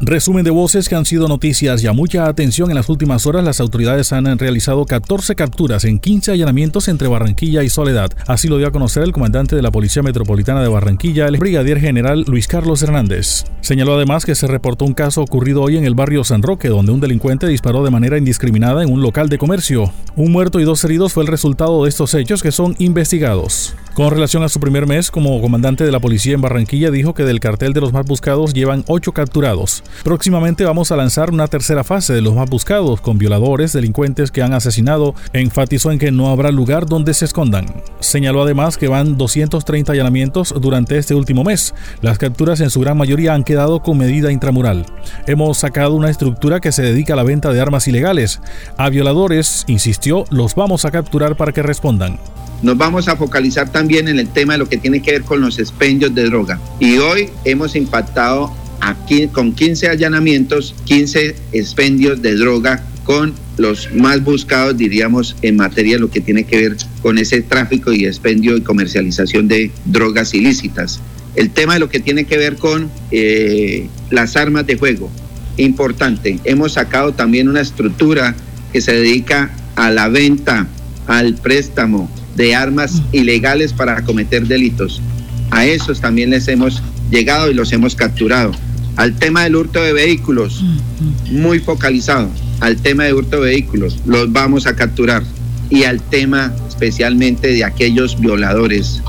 Resumen de voces que han sido noticias y a mucha atención en las últimas horas. Las autoridades han realizado 14 capturas en 15 allanamientos entre Barranquilla y Soledad. Así lo dio a conocer el comandante de la Policía Metropolitana de Barranquilla, el brigadier general Luis Carlos Hernández. Señaló además que se reportó un caso ocurrido hoy en el barrio San Roque, donde un delincuente disparó de manera indiscriminada en un local de comercio. Un muerto y dos heridos fue el resultado de estos hechos que son investigados. Con relación a su primer mes como comandante de la policía en Barranquilla, dijo que del cartel de los más buscados llevan ocho capturados. Próximamente vamos a lanzar una tercera fase de los más buscados, con violadores, delincuentes que han asesinado. Enfatizó en que no habrá lugar donde se escondan. Señaló además que van 230 allanamientos durante este último mes. Las capturas en su gran mayoría han quedado con medida intramural. Hemos sacado una estructura que se dedica a la venta de armas ilegales. A violadores, insistió, los vamos a capturar para que respondan. Nos vamos a focalizar también en el tema de lo que tiene que ver con los expendios de droga. Y hoy hemos impactado con 15 allanamientos, 15 expendios de droga con los más buscados, diríamos, en materia de lo que tiene que ver con ese tráfico y expendio y comercialización de drogas ilícitas. El tema de lo que tiene que ver con eh, las armas de fuego, importante. Hemos sacado también una estructura que se dedica a la venta, al préstamo, de armas ilegales para cometer delitos. A esos también les hemos llegado y los hemos capturado. Al tema del hurto de vehículos, muy focalizado. Al tema de hurto de vehículos, los vamos a capturar. Y al tema especialmente de aquellos violadores,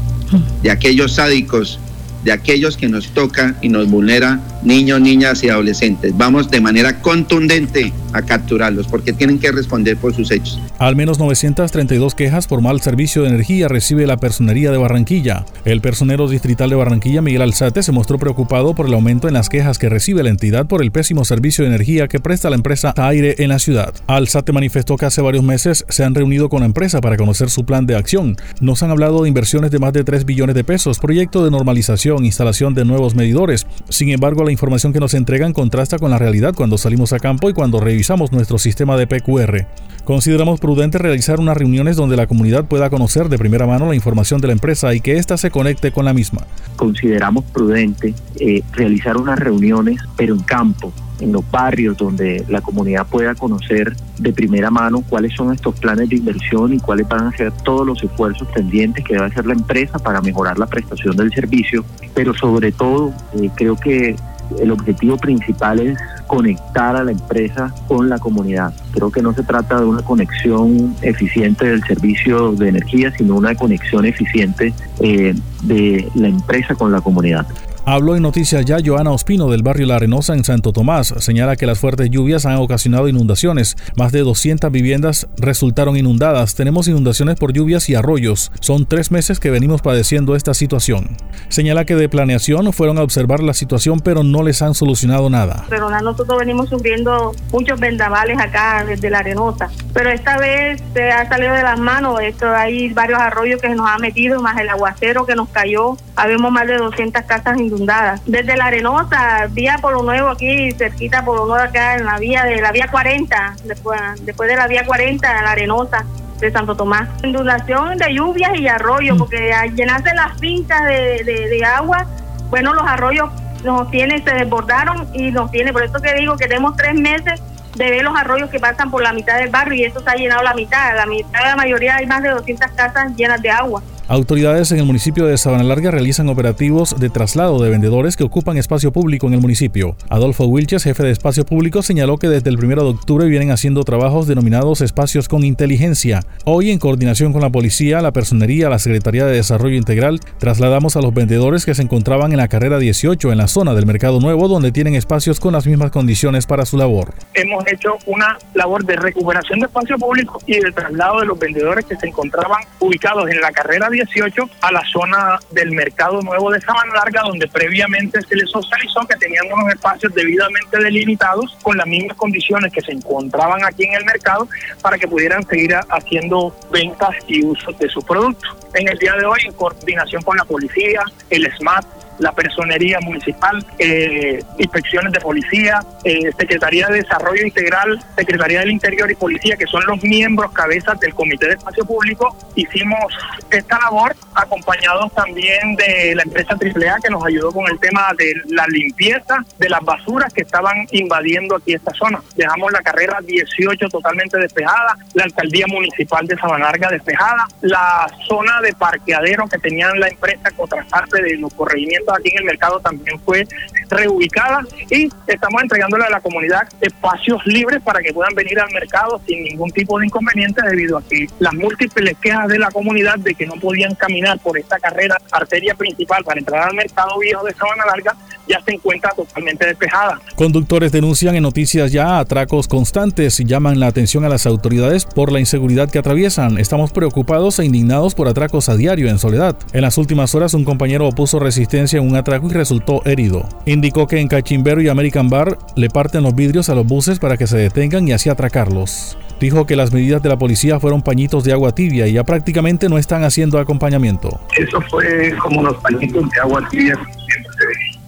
de aquellos sádicos, de aquellos que nos toca y nos vulnera niños, niñas y adolescentes. Vamos de manera contundente a capturarlos porque tienen que responder por sus hechos. Al menos 932 quejas por mal servicio de energía recibe la personería de Barranquilla. El personero distrital de Barranquilla, Miguel Alzate, se mostró preocupado por el aumento en las quejas que recibe la entidad por el pésimo servicio de energía que presta la empresa Aire en la ciudad. Alzate manifestó que hace varios meses se han reunido con la empresa para conocer su plan de acción. Nos han hablado de inversiones de más de 3 billones de pesos, proyecto de normalización, instalación de nuevos medidores. Sin embargo, la información que nos entregan contrasta con la realidad cuando salimos a campo y cuando revisamos nuestro sistema de PQR. Consideramos prudente realizar unas reuniones donde la comunidad pueda conocer de primera mano la información de la empresa y que ésta se conecte con la misma. Consideramos prudente eh, realizar unas reuniones, pero en campo, en los barrios donde la comunidad pueda conocer de primera mano cuáles son estos planes de inversión y cuáles van a ser todos los esfuerzos pendientes que debe hacer la empresa para mejorar la prestación del servicio. Pero sobre todo, eh, creo que el objetivo principal es conectar a la empresa con la comunidad. Creo que no se trata de una conexión eficiente del servicio de energía, sino una conexión eficiente eh, de la empresa con la comunidad. Habló en Noticias Ya Joana Ospino del barrio La Arenosa en Santo Tomás. Señala que las fuertes lluvias han ocasionado inundaciones. Más de 200 viviendas resultaron inundadas. Tenemos inundaciones por lluvias y arroyos. Son tres meses que venimos padeciendo esta situación. Señala que de planeación fueron a observar la situación pero no les han solucionado nada. Pero nosotros venimos sufriendo muchos vendavales acá desde La Arenosa. Pero esta vez se ha salido de las manos. Esto, hay varios arroyos que nos ha metido, más el aguacero que nos cayó. Habemos más de 200 casas inundadas desde la Arenosa, vía por lo Nuevo aquí, cerquita por lo Nuevo acá en la vía de la vía 40, después, después de la vía 40, la Arenosa de Santo Tomás. Inundación de lluvias y arroyos, porque al llenarse las fincas de, de, agua, bueno, los arroyos nos tienen, se desbordaron y nos tiene, por eso que digo que tenemos tres meses de ver los arroyos que pasan por la mitad del barrio y eso se ha llenado la mitad, la mitad de la mayoría hay más de 200 casas llenas de agua. Autoridades en el municipio de Sabana Larga realizan operativos de traslado de vendedores que ocupan espacio público en el municipio. Adolfo Wilches, jefe de espacio público, señaló que desde el 1 de octubre vienen haciendo trabajos denominados espacios con inteligencia. Hoy, en coordinación con la policía, la personería, la Secretaría de Desarrollo Integral, trasladamos a los vendedores que se encontraban en la carrera 18 en la zona del Mercado Nuevo, donde tienen espacios con las mismas condiciones para su labor. Hemos hecho una labor de recuperación de espacio público y de traslado de los vendedores que se encontraban ubicados en la carrera 18 a la zona del Mercado Nuevo de Sabana Larga, donde previamente se les socializó que tenían unos espacios debidamente delimitados con las mismas condiciones que se encontraban aquí en el mercado para que pudieran seguir haciendo ventas y uso de sus productos. En el día de hoy, en coordinación con la policía, el SMAT, la personería municipal, eh, inspecciones de policía, eh, Secretaría de Desarrollo Integral, Secretaría del Interior y Policía, que son los miembros cabezas del Comité de Espacio Público, hicimos esta labor acompañados también de la empresa AAA que nos ayudó con el tema de la limpieza de las basuras que estaban invadiendo aquí esta zona. Dejamos la carrera 18 totalmente despejada, la alcaldía municipal de Sabanarga despejada, la zona de parqueadero que tenían la empresa contraparte de los corregimientos aquí en el mercado también fue reubicada y estamos entregándole a la comunidad espacios libres para que puedan venir al mercado sin ningún tipo de inconveniente debido a que las múltiples quejas de la comunidad de que no podían caminar por esta carrera arteria principal para entrar al mercado viejo de Sabana Larga ya se encuentra totalmente despejada. Conductores denuncian en noticias ya atracos constantes y llaman la atención a las autoridades por la inseguridad que atraviesan. Estamos preocupados e indignados por atracos a diario en Soledad. En las últimas horas un compañero opuso resistencia en un atraco y resultó herido. Indicó que en Cachimbero y American Bar le parten los vidrios a los buses para que se detengan y así atracarlos. Dijo que las medidas de la policía fueron pañitos de agua tibia y ya prácticamente no están haciendo acompañamiento. Eso fue como los pañitos de agua tibia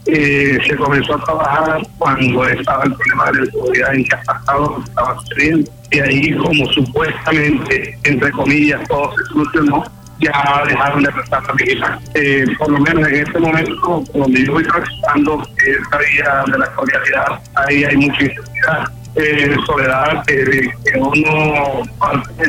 eh, se comenzó a trabajar cuando estaba el problema de seguridad en que estaba sucediendo. Y ahí, como supuestamente, entre comillas, todo se solucionó, ya dejaron de prestar la eh, por lo menos en este momento, donde yo voy transitando esta vía de la actualidad, ahí hay mucha inseguridad. Eh, soledad que, que uno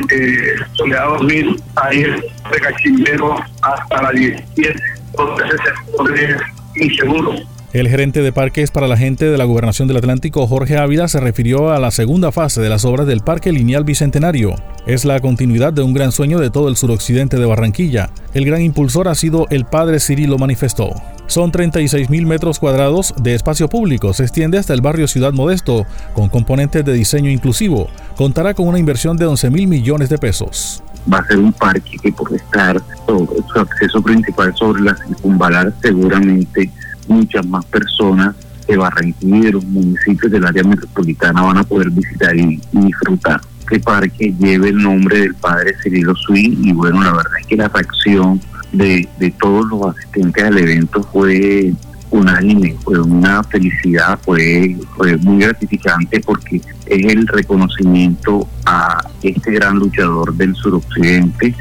de Soledad 2000 ahí de Cachimbero hasta la 17 entonces se pone inseguro el gerente de parques para la gente de la Gobernación del Atlántico, Jorge Ávila, se refirió a la segunda fase de las obras del Parque Lineal Bicentenario. Es la continuidad de un gran sueño de todo el suroccidente de Barranquilla. El gran impulsor ha sido el padre Cirilo manifestó. Son 36 mil metros cuadrados de espacio público. Se extiende hasta el barrio Ciudad Modesto, con componentes de diseño inclusivo. Contará con una inversión de 11 mil millones de pesos. Va a ser un parque que por estar su acceso principal sobre la circunvalar seguramente muchas más personas de Barranquilla y de los municipios del área metropolitana van a poder visitar y, disfrutar. Este parque lleve el nombre del padre Cirilo Sui y bueno, la verdad es que la reacción de, de todos los asistentes al evento fue unánime, fue una felicidad, fue, fue muy gratificante porque es el reconocimiento a este gran luchador del suroccidente,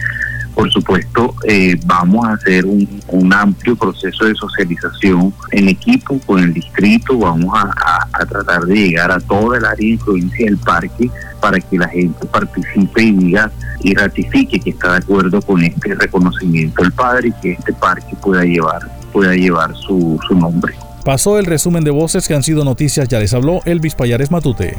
por supuesto, eh, vamos a hacer un, amplio proceso de socialización en equipo con el distrito. Vamos a, tratar de llegar a toda el área de influencia del parque para que la gente participe y diga y ratifique que está de acuerdo con este reconocimiento del padre y que este parque pueda llevar, pueda llevar su, su nombre. Pasó el resumen de voces que han sido noticias. Ya les habló Elvis Payares Matute.